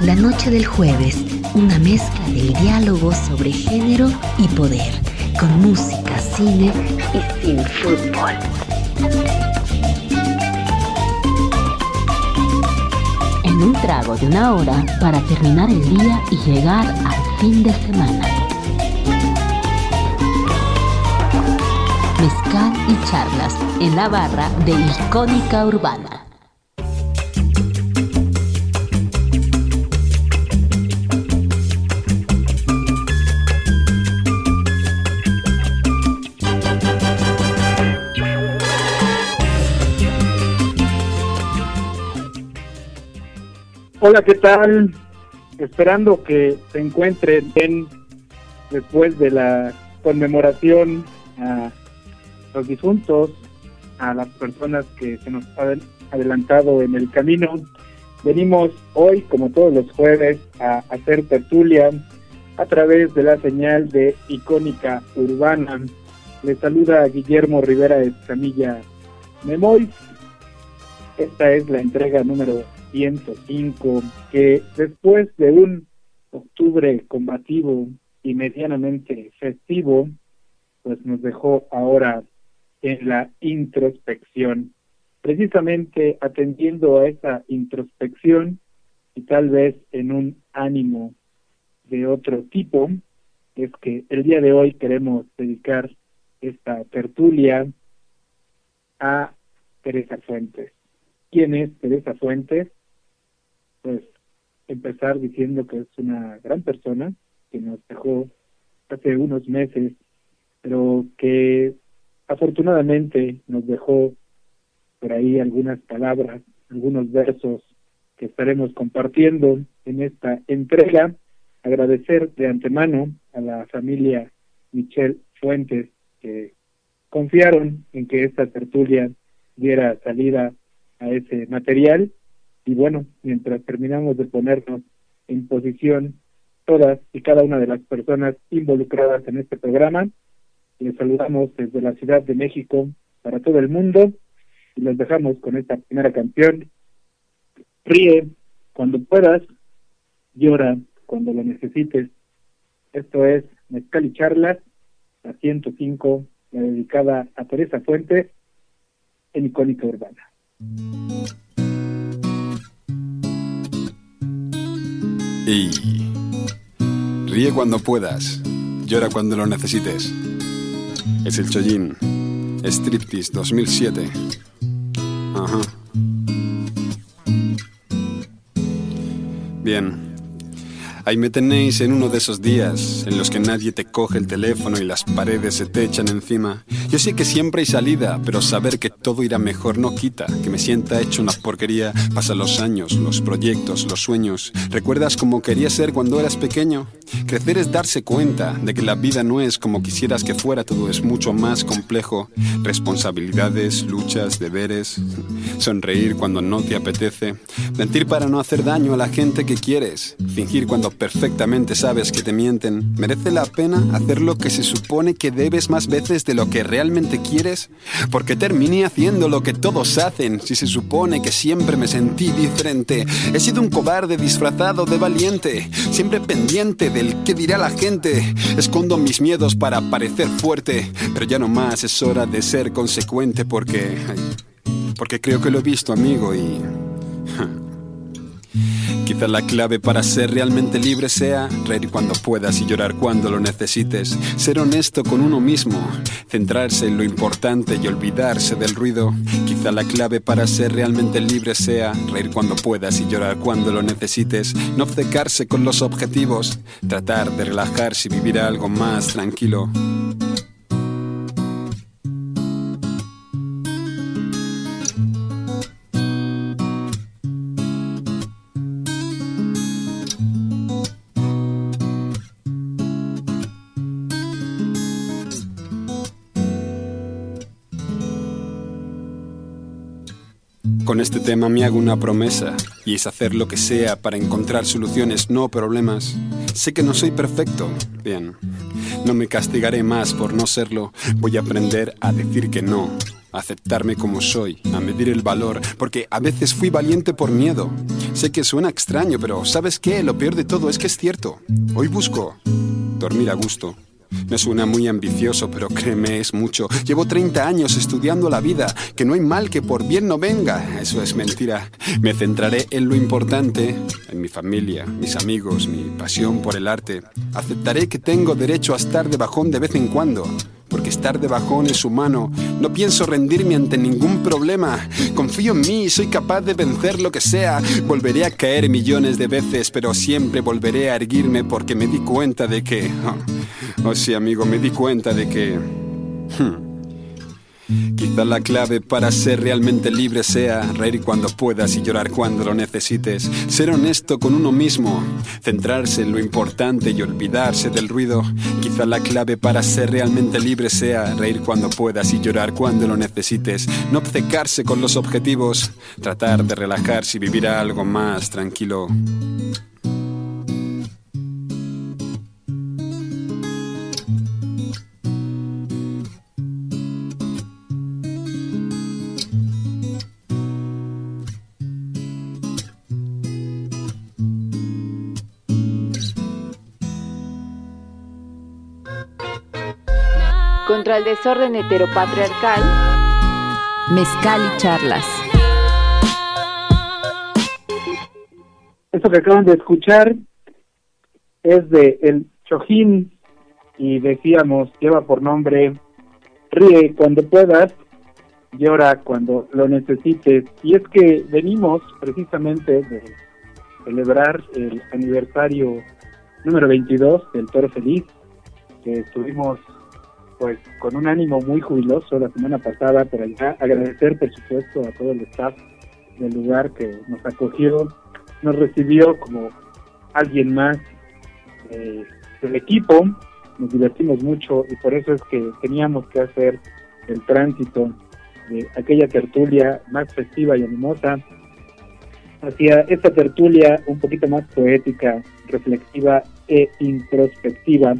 La noche del jueves, una mezcla del diálogo sobre género y poder, con música, cine y sin fútbol. En un trago de una hora para terminar el día y llegar al fin de semana. Mezcal y charlas en la barra de Icónica Urbana. Hola, ¿qué tal? Esperando que se encuentren bien después de la conmemoración a los difuntos, a las personas que se nos han adelantado en el camino. Venimos hoy, como todos los jueves, a hacer tertulia a través de la señal de Icónica Urbana. Les saluda Guillermo Rivera Escamilla Memoy. Esta es la entrega número 105, que después de un octubre combativo y medianamente festivo, pues nos dejó ahora en la introspección. Precisamente atendiendo a esa introspección y tal vez en un ánimo de otro tipo, es que el día de hoy queremos dedicar esta tertulia a Teresa Fuentes. ¿Quién es Teresa Fuentes? Pues empezar diciendo que es una gran persona que nos dejó hace unos meses, pero que afortunadamente nos dejó por ahí algunas palabras, algunos versos que estaremos compartiendo en esta entrega. Agradecer de antemano a la familia Michelle Fuentes que confiaron en que esta tertulia diera salida a ese material y bueno, mientras terminamos de ponernos en posición todas y cada una de las personas involucradas en este programa, les saludamos desde la Ciudad de México para todo el mundo y los dejamos con esta primera canción. Ríe cuando puedas, llora cuando lo necesites. Esto es Mezcal Charlas, la 105, la dedicada a Teresa Fuentes en Icónica Urbana. Y ríe cuando puedas, llora cuando lo necesites. Es el Chollín, Striptease 2007. Ajá. Bien. Ahí me tenéis en uno de esos días en los que nadie te coge el teléfono y las paredes se te echan encima. Yo sé que siempre hay salida, pero saber que todo irá mejor no quita que me sienta hecho una porquería. Pasan los años, los proyectos, los sueños. ¿Recuerdas cómo querías ser cuando eras pequeño? Crecer es darse cuenta de que la vida no es como quisieras que fuera, todo es mucho más complejo. Responsabilidades, luchas, deberes. Sonreír cuando no te apetece. Mentir para no hacer daño a la gente que quieres. Fingir cuando perfectamente sabes que te mienten. ¿Merece la pena hacer lo que se supone que debes más veces de lo que realmente quieres? Porque terminé haciendo lo que todos hacen si se supone que siempre me sentí diferente. He sido un cobarde disfrazado de valiente, siempre pendiente del que dirá la gente. Escondo mis miedos para parecer fuerte, pero ya no más es hora de ser consecuente porque... Porque creo que lo he visto, amigo, y... Quizá la clave para ser realmente libre sea reír cuando puedas y llorar cuando lo necesites. Ser honesto con uno mismo, centrarse en lo importante y olvidarse del ruido. Quizá la clave para ser realmente libre sea reír cuando puedas y llorar cuando lo necesites. No obcecarse con los objetivos, tratar de relajarse y vivir algo más tranquilo. Con este tema me hago una promesa y es hacer lo que sea para encontrar soluciones, no problemas. Sé que no soy perfecto, bien. No me castigaré más por no serlo. Voy a aprender a decir que no aceptarme como soy, a medir el valor, porque a veces fui valiente por miedo. Sé que suena extraño, pero ¿sabes qué? Lo peor de todo es que es cierto. Hoy busco dormir a gusto. Me suena muy ambicioso, pero créeme, es mucho. Llevo 30 años estudiando la vida, que no hay mal que por bien no venga. Eso es mentira. Me centraré en lo importante, en mi familia, mis amigos, mi pasión por el arte. Aceptaré que tengo derecho a estar de bajón de vez en cuando porque estar de bajón es humano. No pienso rendirme ante ningún problema. Confío en mí, soy capaz de vencer lo que sea. Volveré a caer millones de veces, pero siempre volveré a erguirme porque me di cuenta de que... Oh, oh sí, amigo, me di cuenta de que... Hmm, Quizá la clave para ser realmente libre sea reír cuando puedas y llorar cuando lo necesites. Ser honesto con uno mismo, centrarse en lo importante y olvidarse del ruido. Quizá la clave para ser realmente libre sea reír cuando puedas y llorar cuando lo necesites. No obcecarse con los objetivos, tratar de relajarse y vivir algo más tranquilo. El desorden heteropatriarcal, mezcal y charlas. Esto que acaban de escuchar es de El Chojín y decíamos, lleva por nombre Ríe cuando puedas, llora cuando lo necesites. Y es que venimos precisamente de celebrar el aniversario número 22 del Toro Feliz, que estuvimos pues con un ánimo muy jubiloso la semana pasada, pero ya agradecer por supuesto a todo el staff del lugar que nos acogió, nos recibió como alguien más eh, del equipo, nos divertimos mucho y por eso es que teníamos que hacer el tránsito de aquella tertulia más festiva y animosa hacia esta tertulia un poquito más poética, reflexiva e introspectiva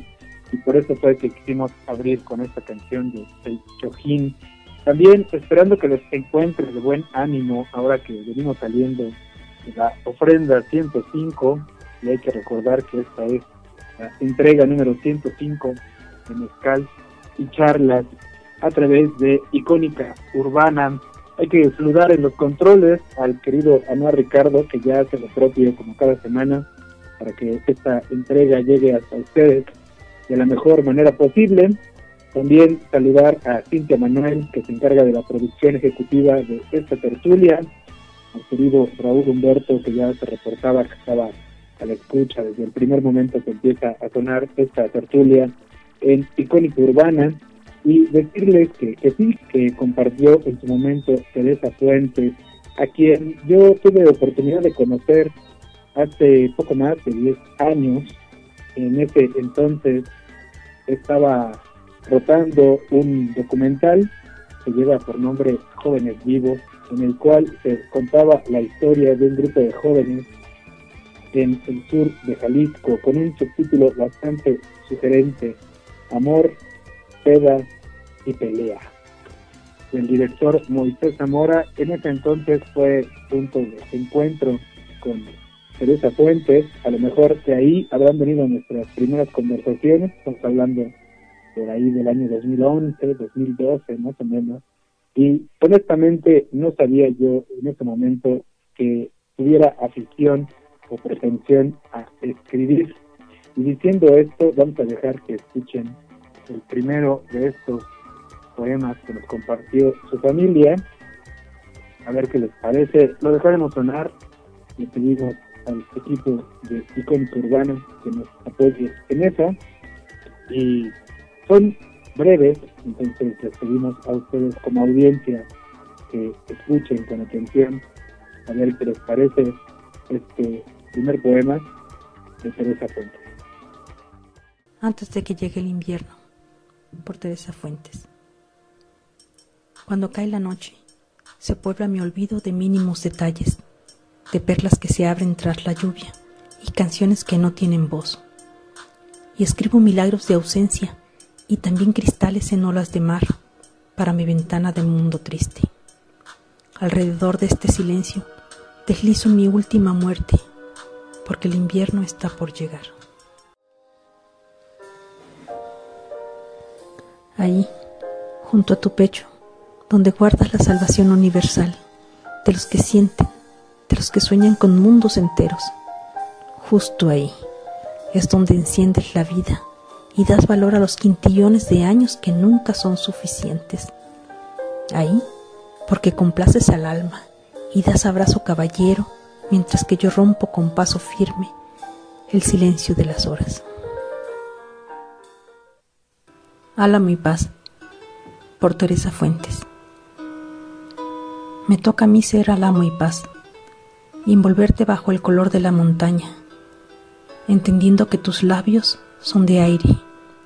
y por eso fue que quisimos abrir con esta canción de El Chojín. También esperando que les encuentre de buen ánimo ahora que venimos saliendo de la ofrenda 105 y hay que recordar que esta es la entrega número 105 de Mezcal y charlas a través de Icónica Urbana. Hay que saludar en los controles al querido Anuar Ricardo, que ya hace lo propio como cada semana, para que esta entrega llegue hasta ustedes de la mejor manera posible. También saludar a Cintia Manuel, que se encarga de la producción ejecutiva de esta tertulia, al querido Raúl Humberto, que ya se reportaba que estaba a la escucha desde el primer momento que empieza a sonar esta tertulia en Icónica Urbana, y decirles que, que sí, que compartió en su momento Teresa Fuentes, a quien yo tuve oportunidad de conocer hace poco más de 10 años, en ese entonces estaba rotando un documental que lleva por nombre Jóvenes Vivos, en el cual se contaba la historia de un grupo de jóvenes en el sur de Jalisco, con un subtítulo bastante sugerente, Amor, Peda y Pelea. El director Moisés Zamora en ese entonces fue punto de encuentro con Teresa Fuentes, a lo mejor de ahí habrán venido nuestras primeras conversaciones, estamos hablando por ahí del año 2011, 2012 más o menos, y honestamente no sabía yo en ese momento que tuviera afición o pretensión a escribir. Y diciendo esto, vamos a dejar que escuchen el primero de estos poemas que nos compartió su familia, a ver qué les parece. Lo dejaremos sonar, le pedimos al equipo de Icónico Urbano que nos apoye en eso. Y son breves, entonces les pedimos a ustedes como audiencia que escuchen con atención a ver qué les parece este primer poema de Teresa Fuentes. Antes de que llegue el invierno, por Teresa Fuentes. Cuando cae la noche se puebla mi olvido de mínimos detalles, de perlas que se abren tras la lluvia y canciones que no tienen voz. Y escribo milagros de ausencia y también cristales en olas de mar para mi ventana de mundo triste. Alrededor de este silencio deslizo mi última muerte, porque el invierno está por llegar. Ahí, junto a tu pecho, donde guardas la salvación universal de los que sienten, de los que sueñan con mundos enteros. Justo ahí es donde enciendes la vida y das valor a los quintillones de años que nunca son suficientes. Ahí, porque complaces al alma y das abrazo caballero mientras que yo rompo con paso firme el silencio de las horas. Álamo y paz, por Teresa Fuentes. Me toca a mí ser álamo y paz, envolverte bajo el color de la montaña, entendiendo que tus labios son de aire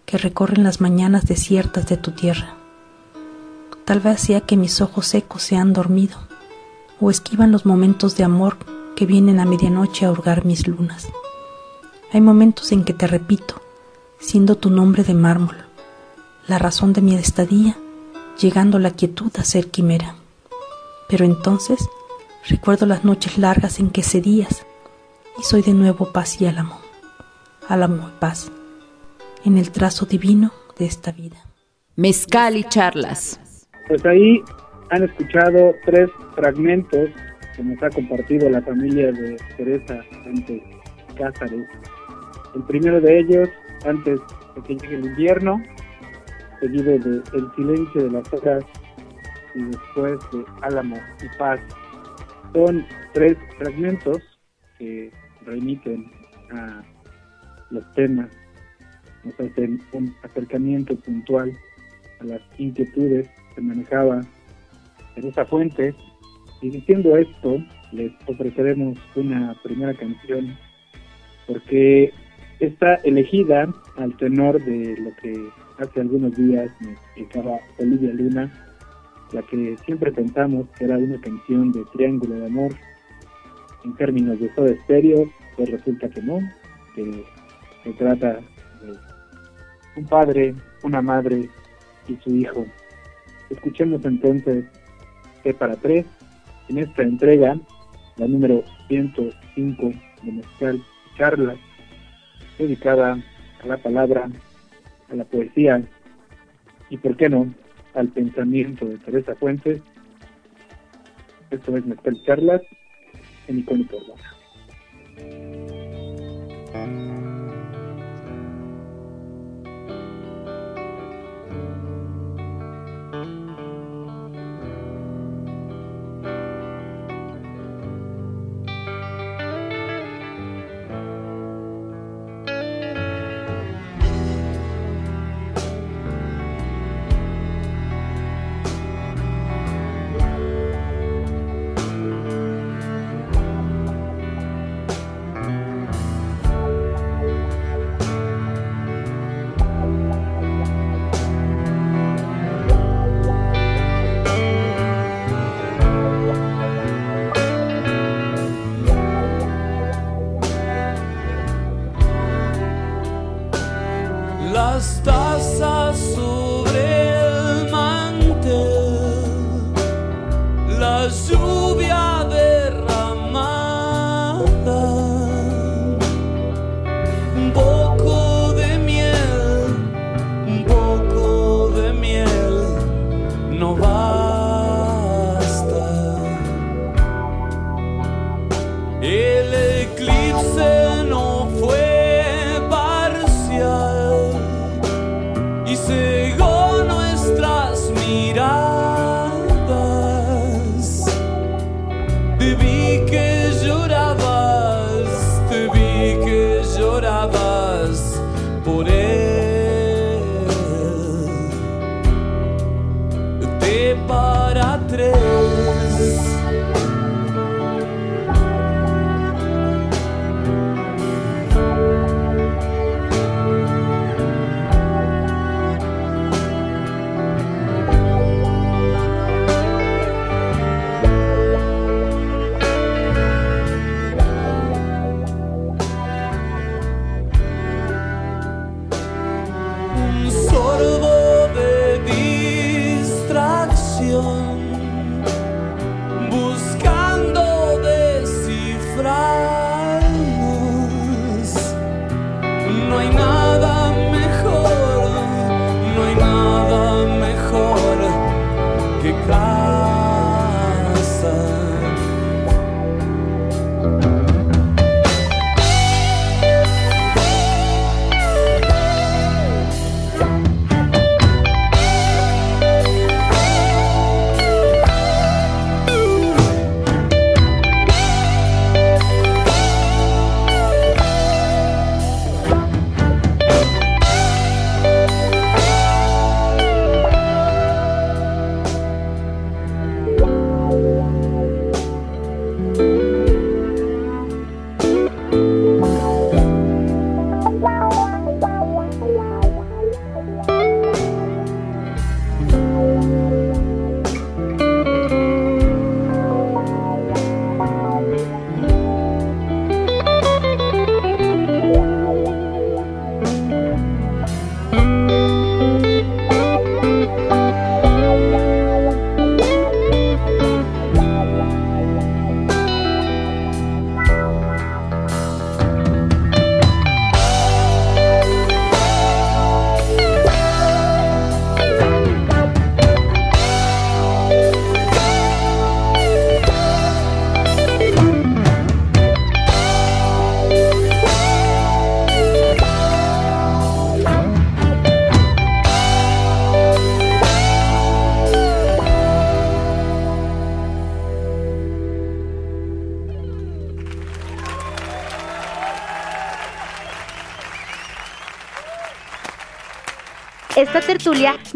que recorren las mañanas desiertas de tu tierra. Tal vez sea que mis ojos secos se han dormido, o esquivan los momentos de amor que vienen a medianoche a hurgar mis lunas. Hay momentos en que te repito, siendo tu nombre de mármol, la razón de mi estadía, llegando la quietud a ser quimera. Pero entonces recuerdo las noches largas en que cedías y soy de nuevo paz y álamo, álamo y paz, en el trazo divino de esta vida. Mezcal y charlas. Pues ahí han escuchado tres fragmentos que nos ha compartido la familia de Teresa antes Cázares. El primero de ellos, antes de que llegue el invierno, seguido de El silencio de las horas y después de Álamo y Paz. Son tres fragmentos que remiten a los temas, nos hacen un acercamiento puntual a las inquietudes que manejaba Teresa Fuentes. Y diciendo esto, les ofreceremos una primera canción porque está elegida al tenor de lo que hace algunos días me explicaba Olivia Luna, la que siempre pensamos que era una canción de Triángulo de Amor en términos de todo estéreo, pues resulta que no, que se trata de un padre, una madre y su hijo. Escuchemos entonces que para tres en esta entrega, la número 105 de Mezcal Charlas, dedicada a la palabra a la poesía y, por qué no, al pensamiento de Teresa Fuentes. Esto es Mezcal Charlas en Icónico Urbana.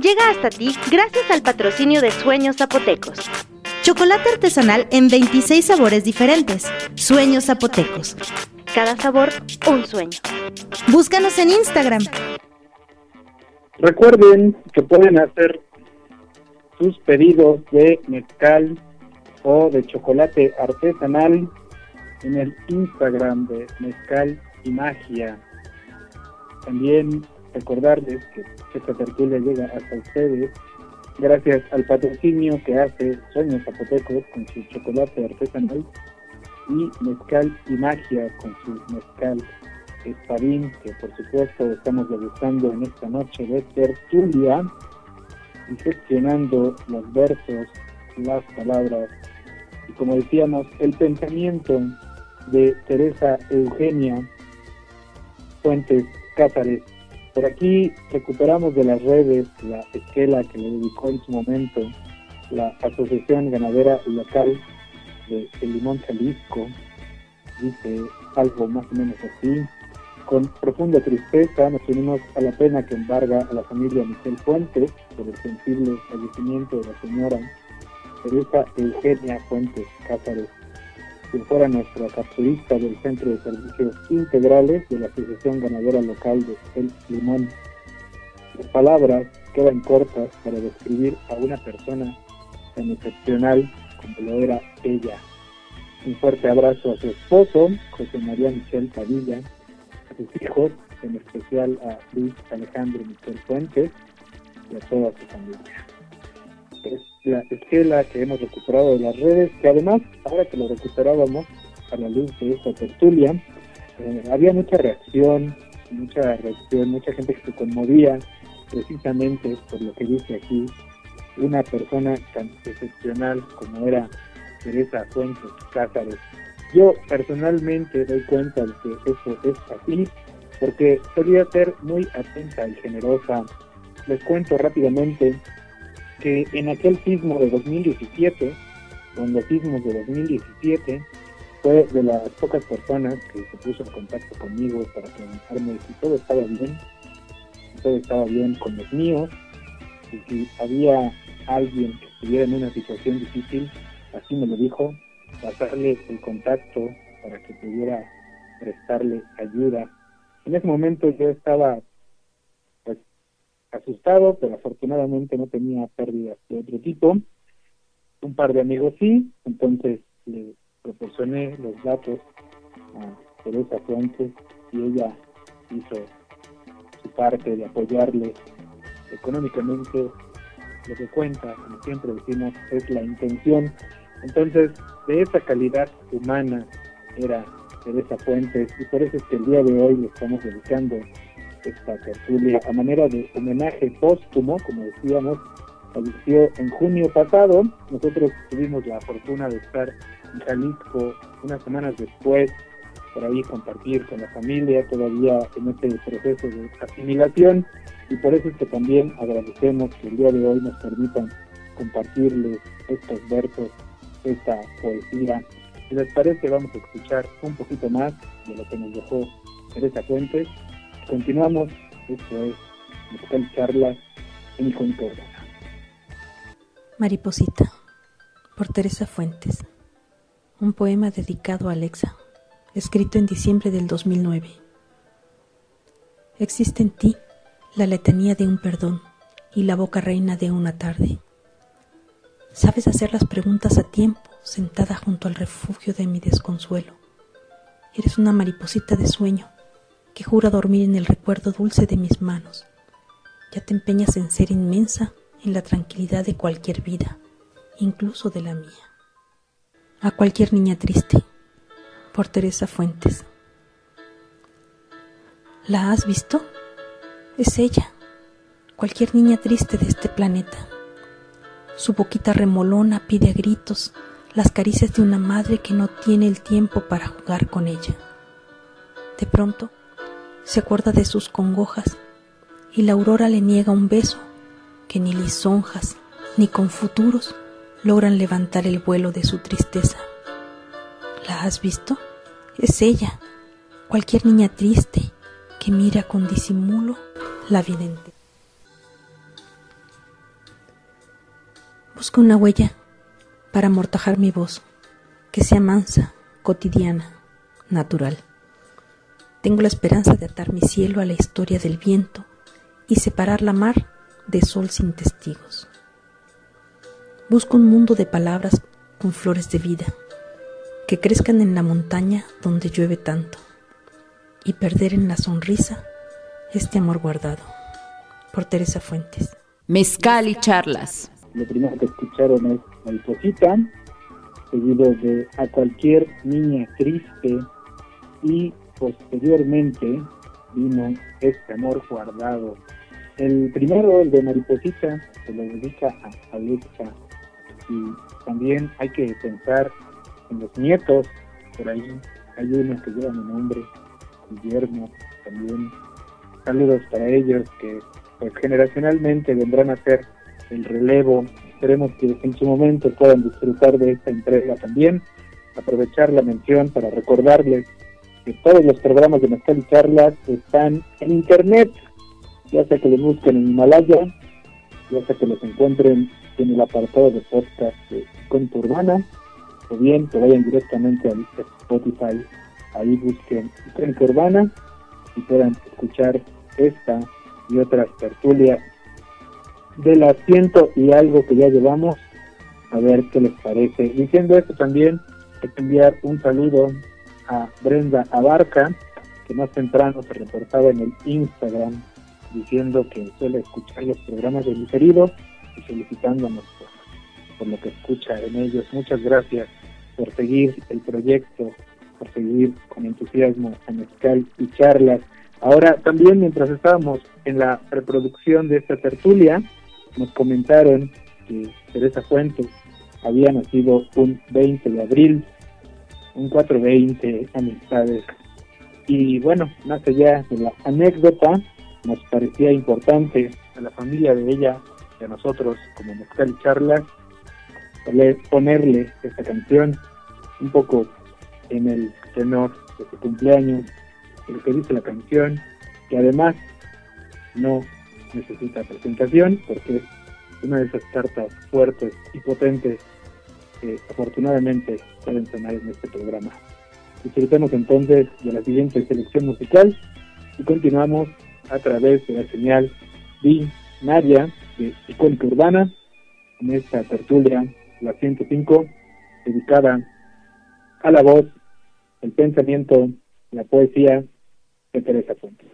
Llega hasta ti gracias al patrocinio de Sueños Zapotecos. Chocolate artesanal en 26 sabores diferentes. Sueños Zapotecos. Cada sabor, un sueño. Búscanos en Instagram. Recuerden que pueden hacer sus pedidos de mezcal o de chocolate artesanal en el Instagram de Mezcal y Magia. También recordarles que esta tertulia llega hasta ustedes gracias al patrocinio que hace Sueños Zapotecos con su chocolate artesanal y Mezcal y Magia con su mezcal espadín que por supuesto estamos degustando en esta noche de tertulia y gestionando los versos, las palabras y como decíamos el pensamiento de Teresa Eugenia Fuentes Cázares. Por aquí recuperamos de las redes la esquela que le dedicó en su momento la Asociación Ganadera Local de El Limón Jalisco. Dice algo más o menos así. Con profunda tristeza nos unimos a la pena que embarga a la familia Michel Fuentes por el sensible fallecimiento de la señora Teresa Eugenia Fuentes Cázares quien fuera nuestra capturista del Centro de Servicios Integrales de la Asociación Ganadera Local de El Limón. Las palabras quedan cortas para describir a una persona tan excepcional como lo era ella. Un fuerte abrazo a su esposo, José María Michel Padilla, a sus hijos, en especial a Luis Alejandro Michel Fuentes y a toda su familia es la esquela que hemos recuperado de las redes, que además, ahora que lo recuperábamos a la luz de esta tertulia, eh, había mucha reacción, mucha reacción, mucha gente que se conmovía precisamente por lo que dice aquí una persona tan excepcional como era Teresa Fuentes Cázares. Yo personalmente doy cuenta de que eso es así, porque solía ser muy atenta y generosa. Les cuento rápidamente que en aquel sismo de 2017, con los sismos de 2017, fue de las pocas personas que se puso en contacto conmigo para preguntarme si todo estaba bien, si todo estaba bien con los míos, y si había alguien que estuviera en una situación difícil, así me lo dijo, pasarle el contacto para que pudiera prestarle ayuda. En ese momento yo estaba asustado, pero afortunadamente no tenía pérdidas de otro tipo. Un par de amigos sí, entonces le proporcioné los datos a Teresa Fuentes y ella hizo su parte de apoyarle económicamente. Lo que cuenta, como siempre decimos, es la intención. Entonces, de esa calidad humana era Teresa Fuentes y por eso es que el día de hoy le estamos dedicando esta tertulia a manera de homenaje póstumo, como decíamos, falleció en junio pasado. Nosotros tuvimos la fortuna de estar en Jalisco unas semanas después, por ahí compartir con la familia, todavía en este proceso de asimilación, y por eso es que también agradecemos que el día de hoy nos permitan compartirles estos versos, esta poesía. Si les parece, vamos a escuchar un poquito más de lo que nos dejó Teresa Fuentes Continuamos, esto es Musical en Icónica Mariposita, por Teresa Fuentes. Un poema dedicado a Alexa, escrito en diciembre del 2009. Existe en ti la letanía de un perdón y la boca reina de una tarde. Sabes hacer las preguntas a tiempo, sentada junto al refugio de mi desconsuelo. Eres una mariposita de sueño que jura dormir en el recuerdo dulce de mis manos. Ya te empeñas en ser inmensa en la tranquilidad de cualquier vida, incluso de la mía. A cualquier niña triste, por Teresa Fuentes. ¿La has visto? Es ella, cualquier niña triste de este planeta. Su boquita remolona pide a gritos las caricias de una madre que no tiene el tiempo para jugar con ella. De pronto, se acuerda de sus congojas y la aurora le niega un beso que ni lisonjas ni con futuros logran levantar el vuelo de su tristeza. ¿La has visto? Es ella, cualquier niña triste que mira con disimulo la vidente. Busco una huella para amortajar mi voz, que sea mansa, cotidiana, natural. Tengo la esperanza de atar mi cielo a la historia del viento y separar la mar de sol sin testigos. Busco un mundo de palabras con flores de vida, que crezcan en la montaña donde llueve tanto, y perder en la sonrisa este amor guardado. Por Teresa Fuentes. Mezcal y charlas. Lo primero que escucharon es Mariposita, seguido de A cualquier niña triste y posteriormente vino Este amor guardado. El primero, el de Mariposita, se lo dedica a Alexa y también hay que pensar en los nietos, por ahí hay uno que lleva mi nombre, Guillermo, también saludos para ellos que pues generacionalmente vendrán a ser el relevo. Esperemos que en su momento puedan disfrutar de esta entrega también. Aprovechar la mención para recordarles que todos los programas de Mezcal y Charlas están en internet, ya sea que los busquen en Himalaya, ya sea que los encuentren en el apartado de podcast de Conto Urbana, o bien que vayan directamente a Spotify, ahí busquen Conto Urbana y puedan escuchar esta y otras tertulias del asiento y algo que ya llevamos, a ver qué les parece. Diciendo esto también, hay enviar un saludo a Brenda Abarca, que más temprano se reportaba en el Instagram diciendo que suele escuchar los programas de diferido y felicitándonos por, por lo que escucha en ellos. Muchas gracias por seguir el proyecto, por seguir con entusiasmo a Mezcal y charlas. Ahora también mientras estábamos en la reproducción de esta tertulia, nos comentaron que Teresa Fuentes había nacido un 20 de abril, un 420, amistades. Y bueno, más allá de la anécdota, nos parecía importante a la familia de ella y a nosotros como Mezcal y ponerle esta canción un poco en el tenor de su cumpleaños, lo que dice la canción, que además no necesita presentación porque es una de esas cartas fuertes y potentes que afortunadamente pueden sonar en este programa. Disfrutemos entonces de la siguiente selección musical y continuamos a través de la señal binaria de Icónica Urbana en esta tertulia, la 105, dedicada a la voz, el pensamiento, la poesía de Teresa Fuentes.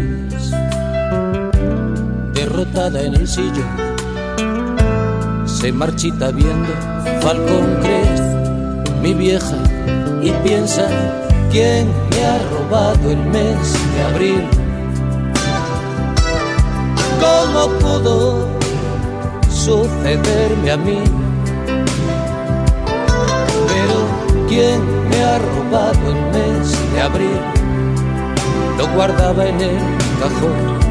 en el sillón. Se marchita viendo Falcon Crest, mi vieja, y piensa quién me ha robado el mes de abril. ¿Cómo pudo sucederme a mí? Pero ¿quién me ha robado el mes de abril? Lo guardaba en el cajón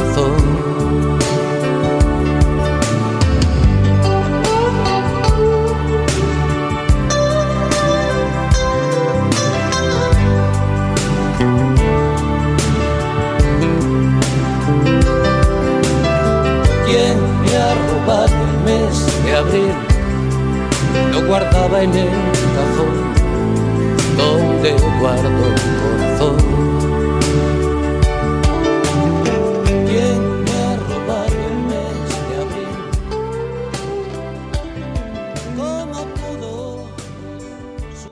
Guardaba en el donde corazón.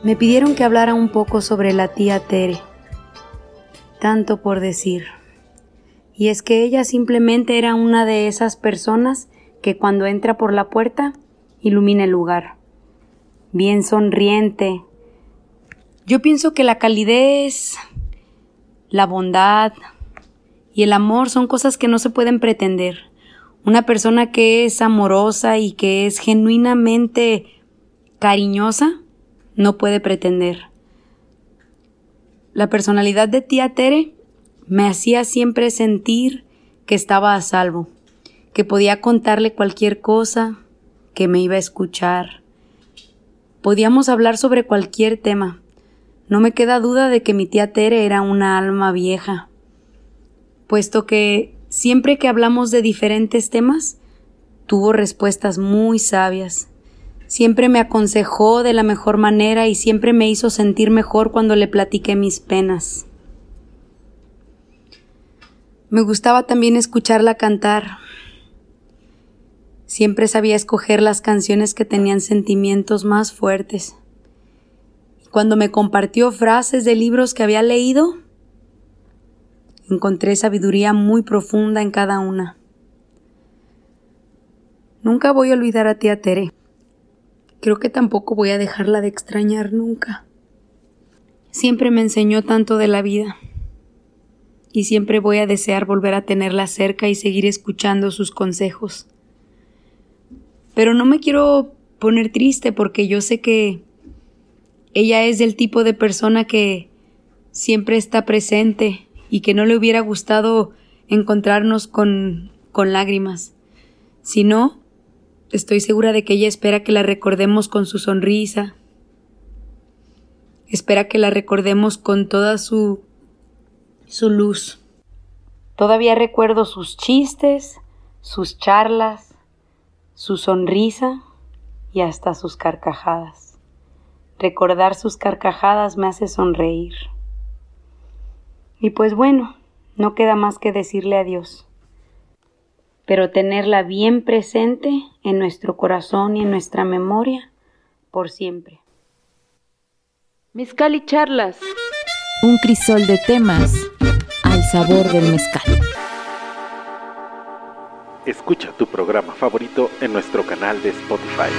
Me pidieron que hablara un poco sobre la tía Tere. Tanto por decir. Y es que ella simplemente era una de esas personas que cuando entra por la puerta ilumina el lugar. Bien sonriente. Yo pienso que la calidez, la bondad y el amor son cosas que no se pueden pretender. Una persona que es amorosa y que es genuinamente cariñosa no puede pretender. La personalidad de tía Tere me hacía siempre sentir que estaba a salvo que podía contarle cualquier cosa, que me iba a escuchar. Podíamos hablar sobre cualquier tema. No me queda duda de que mi tía Tere era una alma vieja, puesto que siempre que hablamos de diferentes temas, tuvo respuestas muy sabias. Siempre me aconsejó de la mejor manera y siempre me hizo sentir mejor cuando le platiqué mis penas. Me gustaba también escucharla cantar, Siempre sabía escoger las canciones que tenían sentimientos más fuertes. Cuando me compartió frases de libros que había leído, encontré sabiduría muy profunda en cada una. Nunca voy a olvidar a tía Tere. Creo que tampoco voy a dejarla de extrañar nunca. Siempre me enseñó tanto de la vida. Y siempre voy a desear volver a tenerla cerca y seguir escuchando sus consejos. Pero no me quiero poner triste porque yo sé que ella es del tipo de persona que siempre está presente y que no le hubiera gustado encontrarnos con, con lágrimas. Si no, estoy segura de que ella espera que la recordemos con su sonrisa, espera que la recordemos con toda su su luz. Todavía recuerdo sus chistes, sus charlas, su sonrisa y hasta sus carcajadas. Recordar sus carcajadas me hace sonreír. Y pues bueno, no queda más que decirle adiós, pero tenerla bien presente en nuestro corazón y en nuestra memoria por siempre. Mezcal y charlas. Un crisol de temas al sabor del mezcal. Escucha tu programa favorito en nuestro canal de Spotify.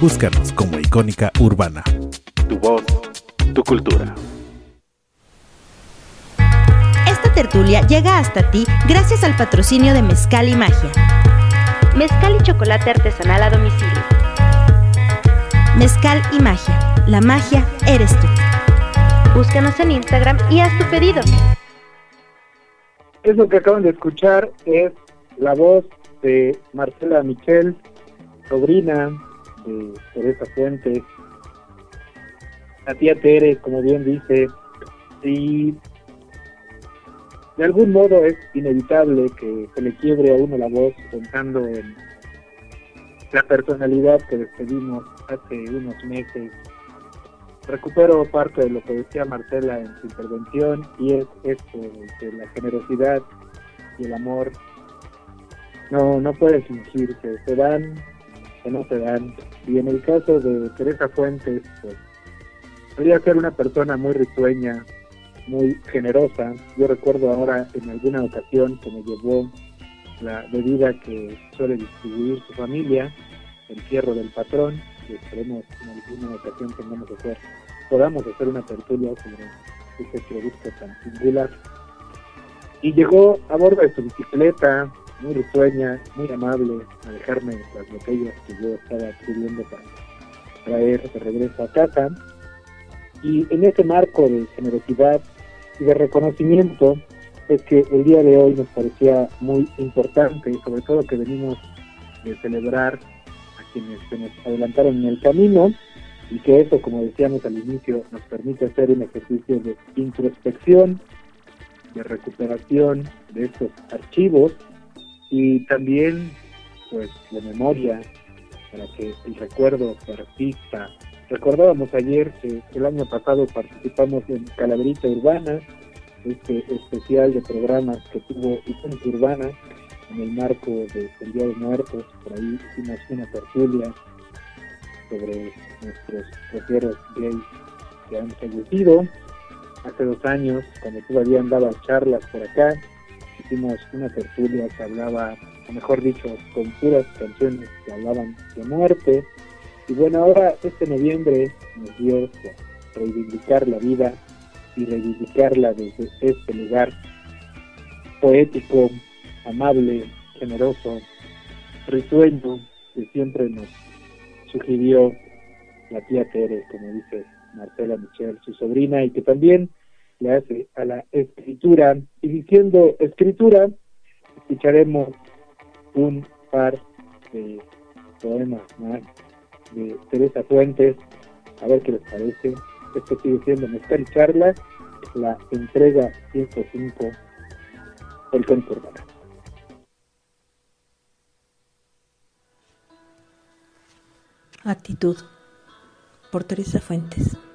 Búscanos como Icónica Urbana. Tu voz, tu cultura. Esta tertulia llega hasta ti gracias al patrocinio de Mezcal y Magia. Mezcal y chocolate artesanal a domicilio. Mezcal y Magia. La magia eres tú. Búscanos en Instagram y haz tu pedido. Eso que acaban de escuchar es la voz de Marcela Michel, sobrina de Teresa Fuentes, la tía Tere, como bien dice, y de algún modo es inevitable que se le quiebre a uno la voz pensando en la personalidad que despedimos hace unos meses. Recupero parte de lo que decía Marcela en su intervención y es esto de la generosidad y el amor no, no puede fingirse, se dan o no se dan. Y en el caso de Teresa Fuentes, pues, podría ser una persona muy risueña, muy generosa. Yo recuerdo ahora en alguna ocasión que me llevó la bebida que suele distribuir su familia, el cierro del patrón, que esperemos en alguna ocasión tengamos que hacer, podamos hacer una tertulia sobre ese producto tan singular. Y llegó a bordo de su bicicleta, muy risueña, muy amable, a dejarme las botellas que yo estaba pidiendo para traer de regreso a casa. Y en ese marco de generosidad y de reconocimiento es que el día de hoy nos parecía muy importante, sobre todo que venimos de celebrar a quienes se nos adelantaron en el camino y que eso, como decíamos al inicio, nos permite hacer un ejercicio de introspección, de recuperación de estos archivos y también pues de memoria para que el recuerdo persista. Recordábamos ayer que el año pasado participamos en Calaverita Urbana, este especial de programas que tuvo Icónica Urbana en el marco de El Día de Muertos, por ahí hicimos una tertulia sobre nuestros rockeros gays que han fallecido hace dos años, cuando todavía andaba charlas por acá, hicimos una tertulia que hablaba, o mejor dicho, con puras canciones que hablaban de muerte. Y bueno, ahora este noviembre nos dio reivindicar la vida y reivindicarla desde este lugar poético, amable, generoso, risueño que siempre nos sugirió la tía Tere, como dice Marcela Michel, su sobrina, y que también le hace a la escritura. Y diciendo escritura, escucharemos un par de poemas más de Teresa Fuentes, a ver qué les parece. Esto sigue siendo Mezcal Charla, la entrega 105 del Cuento Urbano. Actitud por Teresa Fuentes.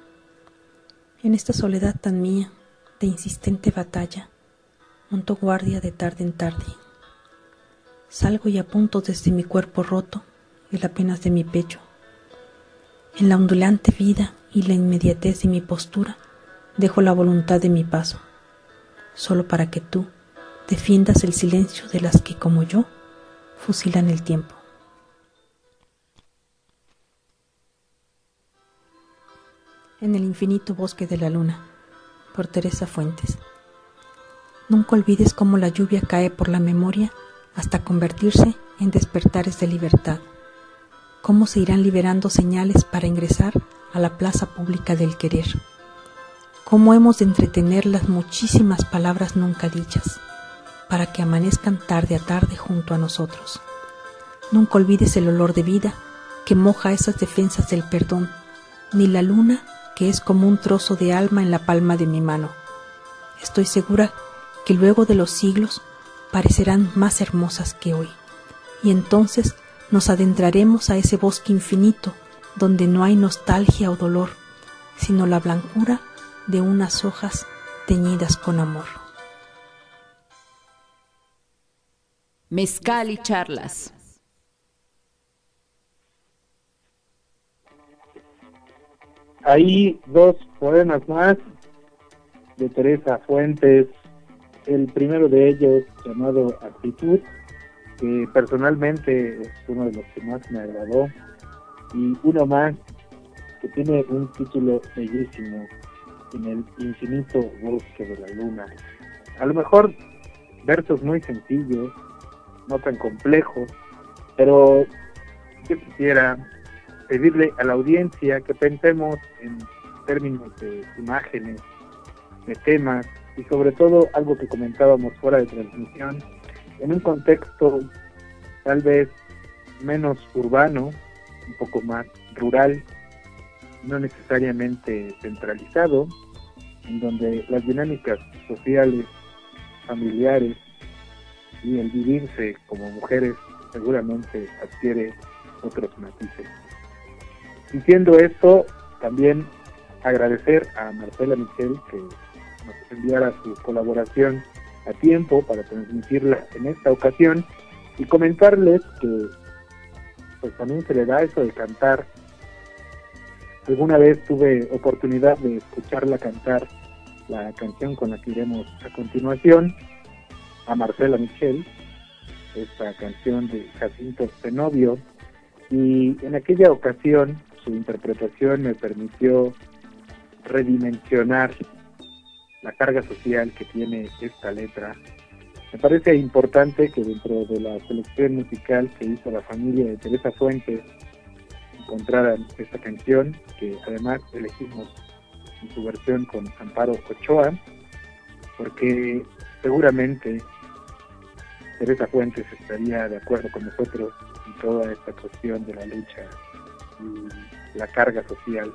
En esta soledad tan mía, de insistente batalla, monto guardia de tarde en tarde. Salgo y apunto desde mi cuerpo roto y las penas de mi pecho. En la ondulante vida y la inmediatez de mi postura, dejo la voluntad de mi paso, solo para que tú defiendas el silencio de las que, como yo, fusilan el tiempo. En el infinito bosque de la luna, por Teresa Fuentes. Nunca olvides cómo la lluvia cae por la memoria hasta convertirse en despertares de libertad, cómo se irán liberando señales para ingresar a la plaza pública del querer, cómo hemos de entretener las muchísimas palabras nunca dichas, para que amanezcan tarde a tarde junto a nosotros. Nunca olvides el olor de vida que moja esas defensas del perdón, ni la luna que es como un trozo de alma en la palma de mi mano. Estoy segura que luego de los siglos parecerán más hermosas que hoy, y entonces nos adentraremos a ese bosque infinito donde no hay nostalgia o dolor, sino la blancura de unas hojas teñidas con amor. Mezcal y charlas. Hay dos poemas más de Teresa Fuentes. El primero de ellos, llamado Actitud, que personalmente es uno de los que más me agradó. Y uno más que tiene un título bellísimo, en el infinito bosque de la luna. A lo mejor versos muy sencillos, no tan complejos, pero yo quisiera pedirle a la audiencia que pensemos en términos de imágenes, de temas y sobre todo algo que comentábamos fuera de transmisión, en un contexto tal vez menos urbano, un poco más rural, no necesariamente centralizado, en donde las dinámicas sociales, familiares y el vivirse como mujeres seguramente adquiere otros matices. Diciendo esto, también agradecer a Marcela Michel que nos enviara su colaboración a tiempo para transmitirla en esta ocasión y comentarles que pues también se le da eso de cantar. Alguna vez tuve oportunidad de escucharla cantar la canción con la que iremos a continuación, a Marcela Michel, esta canción de Jacinto Zenobio, y en aquella ocasión su interpretación me permitió redimensionar la carga social que tiene esta letra. Me parece importante que dentro de la selección musical que hizo la familia de Teresa Fuentes encontraran esta canción, que además elegimos en su versión con Amparo Ochoa, porque seguramente Teresa Fuentes estaría de acuerdo con nosotros en toda esta cuestión de la lucha y la carga social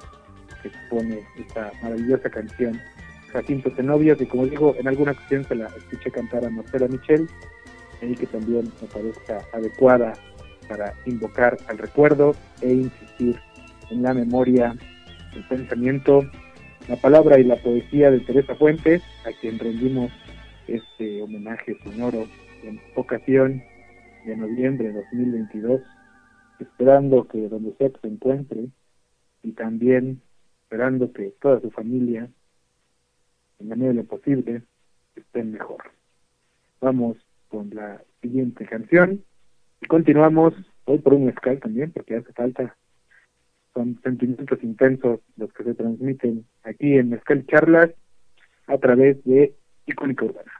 que supone esta maravillosa canción Jacinto Zenobia, y como digo, en alguna ocasión se la escuché cantar a Marcela Michel, y que también me parezca adecuada para invocar al recuerdo e insistir en la memoria, el pensamiento, la palabra y la poesía de Teresa Fuentes, a quien rendimos este homenaje sonoro en ocasión de noviembre de 2022, esperando que donde sea que se encuentre y también esperando que toda su familia, en la medida de lo posible, estén mejor. Vamos con la siguiente canción. Y continuamos hoy por un mezcal también, porque hace falta. Son sentimientos intensos los que se transmiten aquí en Mezcal Charlas a través de Icónica Urbana.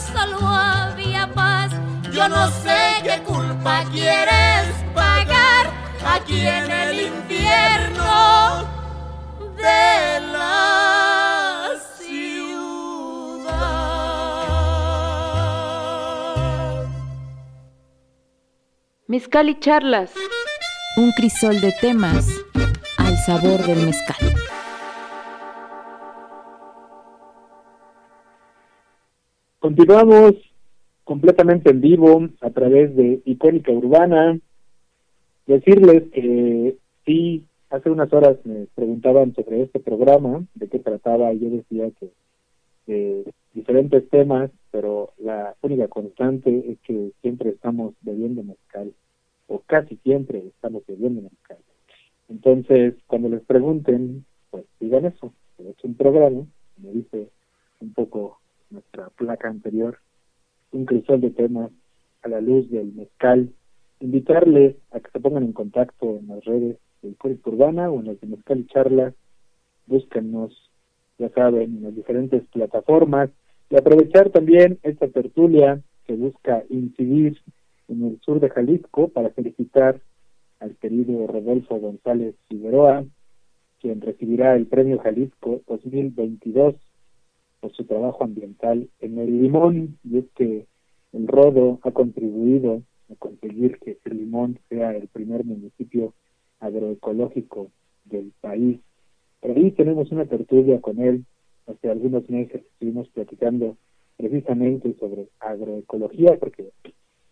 Solo había paz, yo no sé qué culpa quieres pagar aquí en el infierno de la ciudad. Mezcal y charlas. Un crisol de temas al sabor del mezcal. Continuamos completamente en vivo a través de Icónica Urbana. Decirles que sí, hace unas horas me preguntaban sobre este programa, de qué trataba, y yo decía que de diferentes temas, pero la única constante es que siempre estamos bebiendo mezcal, o casi siempre estamos bebiendo mezcal. Entonces, cuando les pregunten, pues digan eso, es un programa, me dice un poco nuestra placa anterior, un crisol de temas a la luz del mezcal. Invitarles a que se pongan en contacto en las redes de Icónica Urbana o en las de Mezcal y Charla. Búsquennos, ya saben, en las diferentes plataformas. Y aprovechar también esta tertulia que busca incidir en el sur de Jalisco para felicitar al querido Rodolfo González Figueroa, quien recibirá el Premio Jalisco 2022 por su trabajo ambiental en el limón. Y es que el Rodo ha contribuido a conseguir que el limón sea el primer municipio agroecológico del país. Por ahí tenemos una tertulia con él. Hace algunos meses estuvimos platicando precisamente sobre agroecología, porque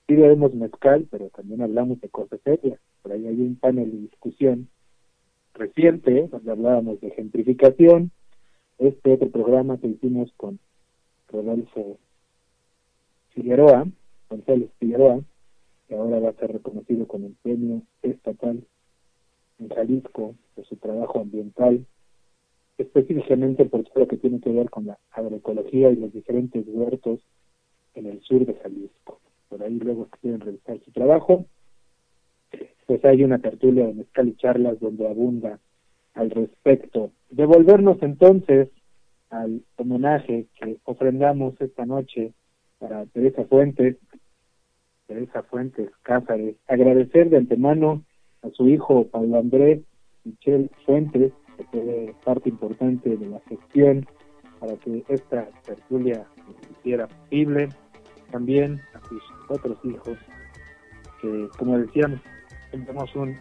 sí vemos mezcal, pero también hablamos de cosas serias. Por ahí hay un panel de discusión reciente donde hablábamos de gentrificación. Este otro programa que hicimos con Rodolfo Figueroa, González Figueroa, que ahora va a ser reconocido con el premio estatal en Jalisco por su trabajo ambiental, específicamente por todo que tiene que ver con la agroecología y los diferentes huertos en el sur de Jalisco. Por ahí luego si quieren revisar su trabajo, pues hay una tertulia de mezcal y charlas donde abunda al respecto. Devolvernos entonces al homenaje que ofrendamos esta noche para Teresa Fuentes, Teresa Fuentes Cázares, agradecer de antemano a su hijo Pablo Andrés Michel Fuentes, que fue parte importante de la gestión para que esta tertulia hiciera posible, también a sus otros hijos, que como decíamos, enviamos un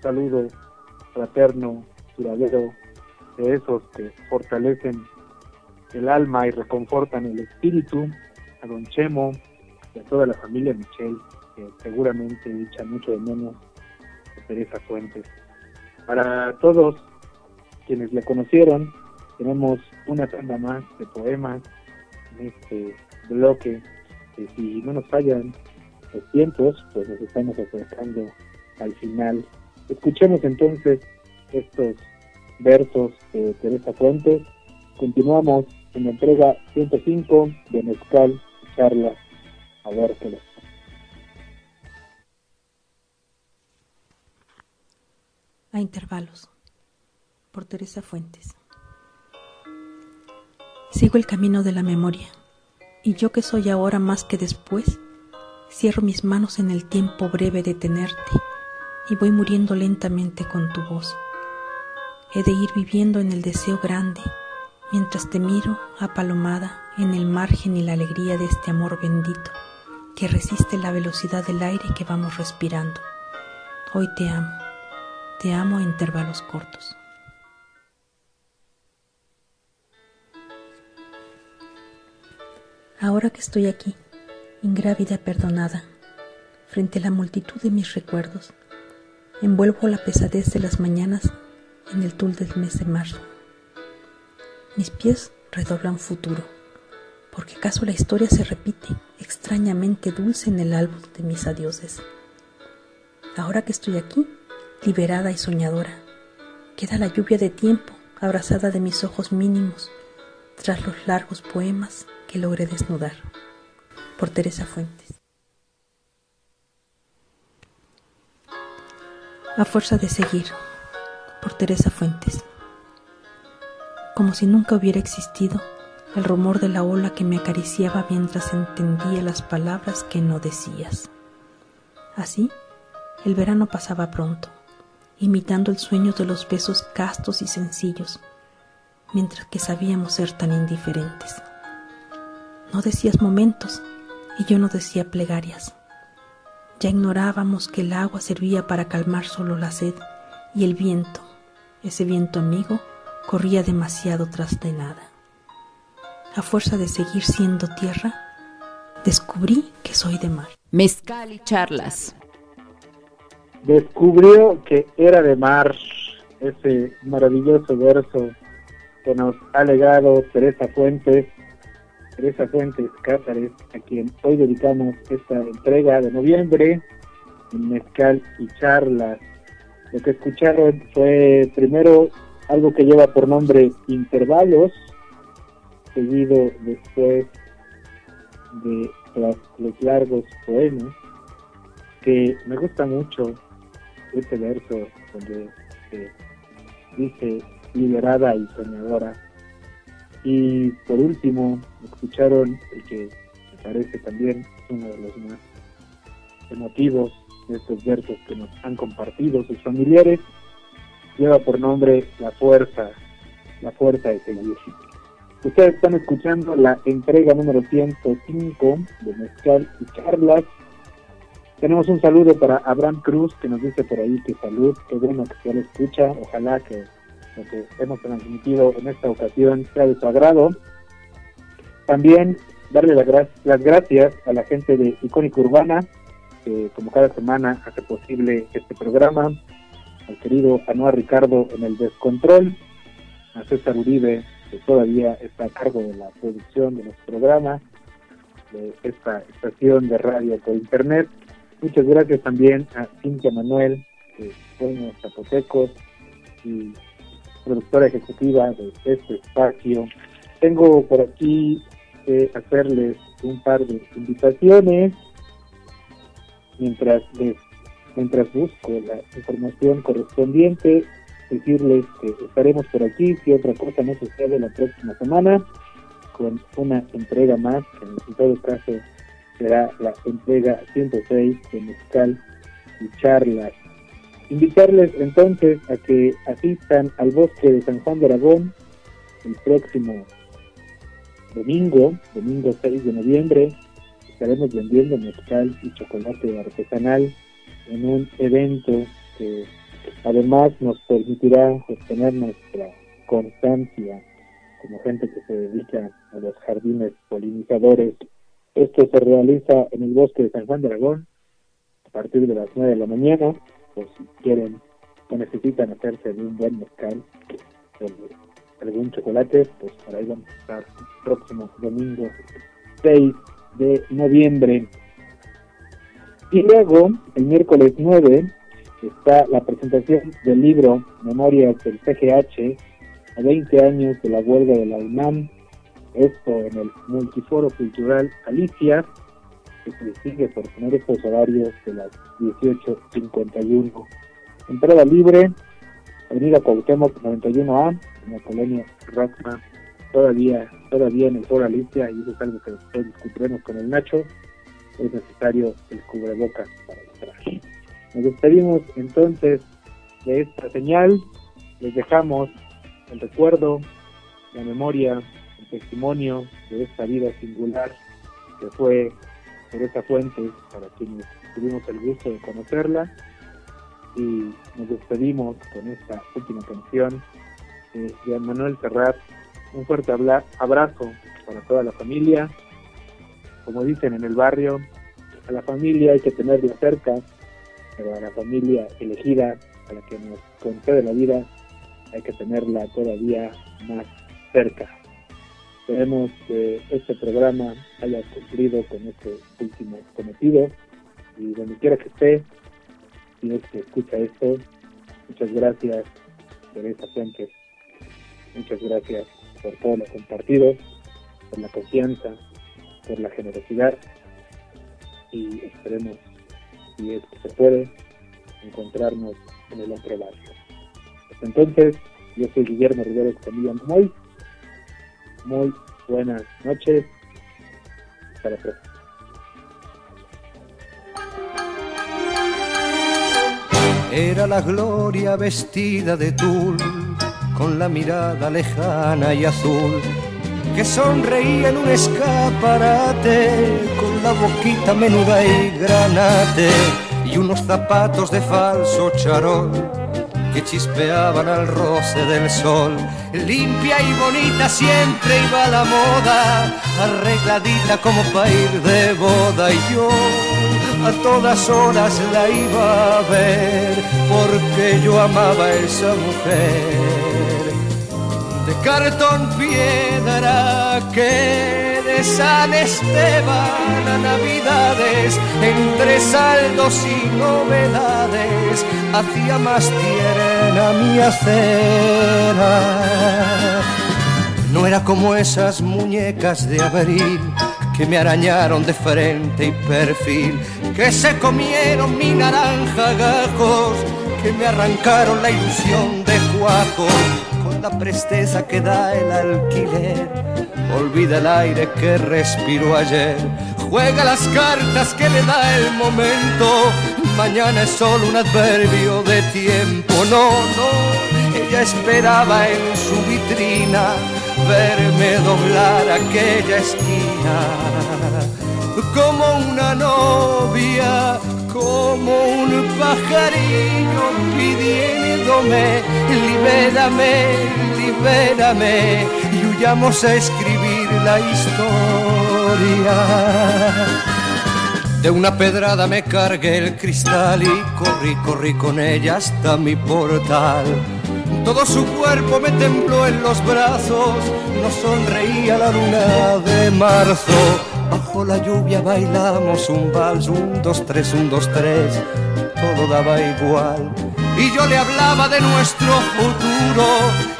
saludo fraterno, duradero, de esos que fortalecen el alma y reconfortan el espíritu, a Don Chemo y a toda la familia Michel, que seguramente echa mucho de menos a Teresa Fuentes. para todos quienes le conocieron, tenemos una tanda más de poemas en este bloque. Que si no nos fallan los tiempos, pues nos estamos acercando al final. Escuchemos entonces estos versos de Teresa Fuentes. Continuamos en la entrega 105 de Mezcal Charla. A ver A intervalos, por Teresa Fuentes. Sigo el camino de la memoria, y yo que soy ahora más que después, cierro mis manos en el tiempo breve de tenerte, y voy muriendo lentamente con tu voz. He de ir viviendo en el deseo grande, mientras te miro apalomada en el margen y la alegría de este amor bendito, que resiste la velocidad del aire que vamos respirando. Hoy te amo te amo a intervalos cortos. Ahora que estoy aquí, ingrávida perdonada, frente a la multitud de mis recuerdos, envuelvo la pesadez de las mañanas en el tul del mes de marzo. Mis pies redoblan futuro, porque acaso la historia se repite, extrañamente dulce en el álbum de mis adioses. Ahora que estoy aquí, liberada y soñadora. Queda la lluvia de tiempo abrazada de mis ojos mínimos tras los largos poemas que logré desnudar. Por Teresa Fuentes. A fuerza de seguir. Por Teresa Fuentes. Como si nunca hubiera existido el rumor de la ola que me acariciaba mientras entendía las palabras que no decías. Así, el verano pasaba pronto imitando el sueño de los besos castos y sencillos, mientras que sabíamos ser tan indiferentes. No decías momentos y yo no decía plegarias. Ya ignorábamos que el agua servía para calmar solo la sed y el viento, ese viento amigo, corría demasiado tras de nada. A fuerza de seguir siendo tierra, descubrí que soy de mar. Mezcal y charlas descubrió que era de mar ese maravilloso verso que nos ha legado Teresa Fuentes, Teresa Fuentes Cázares, a quien hoy dedicamos esta entrega de noviembre en Mezcal y Charlas. Lo que escucharon fue primero algo que lleva por nombre Intervalos, seguido después de los largos poemas, que me gusta mucho este verso donde dice liberada y soñadora. Y por último, escucharon el que me parece también uno de los más emotivos estos versos que nos han compartido sus familiares, lleva por nombre La Fuerza, La Fuerza de Seguir. Ustedes están escuchando la entrega número 105 de Mezcal y Charlas tenemos un saludo para Abraham Cruz que nos dice por ahí que salud, que bueno que se lo escucha, ojalá que lo que hemos transmitido en esta ocasión sea de su agrado. También darle las, gracias a la gente de Icónica Urbana, que como cada semana hace posible este programa, al querido Anuar Ricardo en el descontrol, a César Uribe, que todavía está a cargo de la producción de nuestro programa, de esta estación de radio por internet, Muchas gracias también a Cintia Manuel, que dueño Zapotecos y productora ejecutiva de este espacio. Tengo por aquí que hacerles un par de invitaciones mientras les, mientras busco la información correspondiente decirles que estaremos por aquí si otra cosa no sucede la próxima semana con una entrega más que en todo caso será la entrega 106 de Mezcal y Charlas. Invitarles entonces a que asistan al bosque de San Juan de Aragón el próximo domingo, domingo 6 de noviembre. Estaremos vendiendo mezcal y chocolate artesanal en un evento que además nos permitirá sostener nuestra constancia como gente que se dedica a los jardines polinizadores. Esto se realiza en el bosque de San Juan de Aragón a partir de las 9 de la mañana, por si quieren o necesitan hacerse de un buen mezcal, algún chocolate, pues por ahí vamos a estar próximo domingo 6 de noviembre. Y luego, el miércoles 9, está la presentación del libro Memorias del PGH a 20 años de la huelga de la UNAM, esto en el Multiforo Cultural Alicia, que se distingue por tener estos horarios de las 18.51. Entrada libre, Avenida Cuauhtémoc 91A, en la colonia Rockman, todavía, todavía en el foro Alicia, y eso es algo que después discutiremos con el Nacho, es necesario el cubrebocas para entrar. Nos despedimos entonces de esta señal, les dejamos el recuerdo, la memoria, el testimonio de esta vida singular que fue Teresa Fuentes, para quienes tuvimos el gusto de conocerla. Y nos despedimos con esta última canción de Manuel Serrat. Un fuerte abrazo para toda la familia. Como dicen en el barrio, a la familia hay que tenerla cerca, pero a la familia elegida, a la que nos concede la vida, hay que tenerla todavía más cerca. Esperemos que este programa haya cumplido con este último cometido y donde quiera que esté, si es que escucha esto, muchas gracias Teresa Fuentes, muchas gracias por todo lo compartido, por la confianza, por la generosidad y esperemos, si es que se puede, encontrarnos en el otro barrio. Entonces, yo soy Guillermo Rivera Escamilla Muy, muy buenas noches. Hasta la próxima. Era la gloria vestida de tul, con la mirada lejana y azul, que sonreía en un escaparate, con la boquita menuda y granate, y unos zapatos de falso charol que chispeaban al roce del sol. Limpia y bonita siempre iba la moda, arregladita como para ir de boda. Y yo a todas horas la iba a ver, porque yo amaba a esa mujer. Cartón piedra que de San Esteban a Navidades, entre saldos y novedades, hacía más tierna mi acera. No era como esas muñecas de abril que me arañaron de frente y perfil, que se comieron mi naranja gajos, que me arrancaron la ilusión de cuajo la presteza que da el alquiler. Olvida el aire que respiró ayer, juega las cartas que le da el momento, mañana es solo un adverbio de tiempo, no, no, ella esperaba en su vitrina verme doblar aquella esquina, como una novia, como un pajarillo pidiéndome, libérame, libérame, y huyamos a escribir la historia. De una pedrada me cargué el cristal y corrí, corrí con ella hasta mi portal. Todo su cuerpo me tembló en los brazos, no sonreía la luna de marzo. Bajo la lluvia bailamos un vals, un, dos, tres, un, dos, tres, todo daba igual y yo le hablaba de nuestro futuro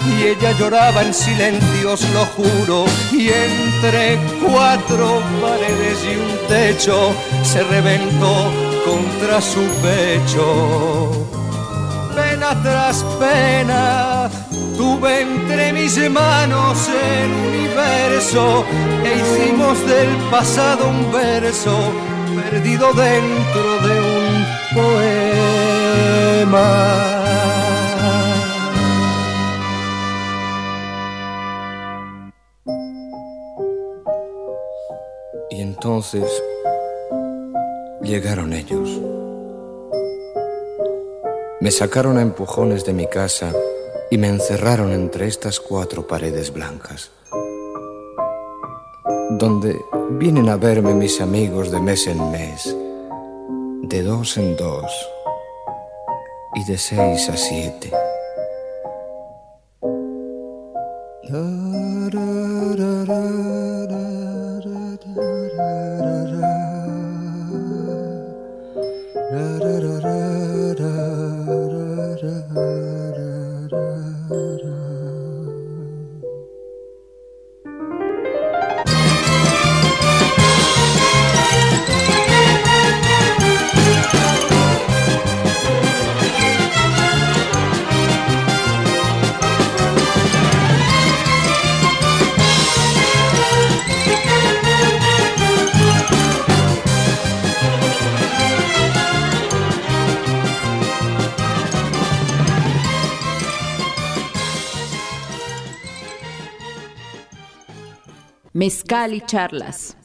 y ella lloraba en silencios, lo juro, y entre cuatro paredes y un techo se reventó contra su pecho. Pena tras pena tuve entre mis manos el universo e hicimos del pasado un verso perdido dentro de un poema. Y entonces llegaron ellos. Me sacaron a empujones de mi casa y me encerraron entre estas cuatro paredes blancas, donde vienen a verme mis amigos de mes en mes de dos en dos, y de seis a siete. Mezcal y charlas.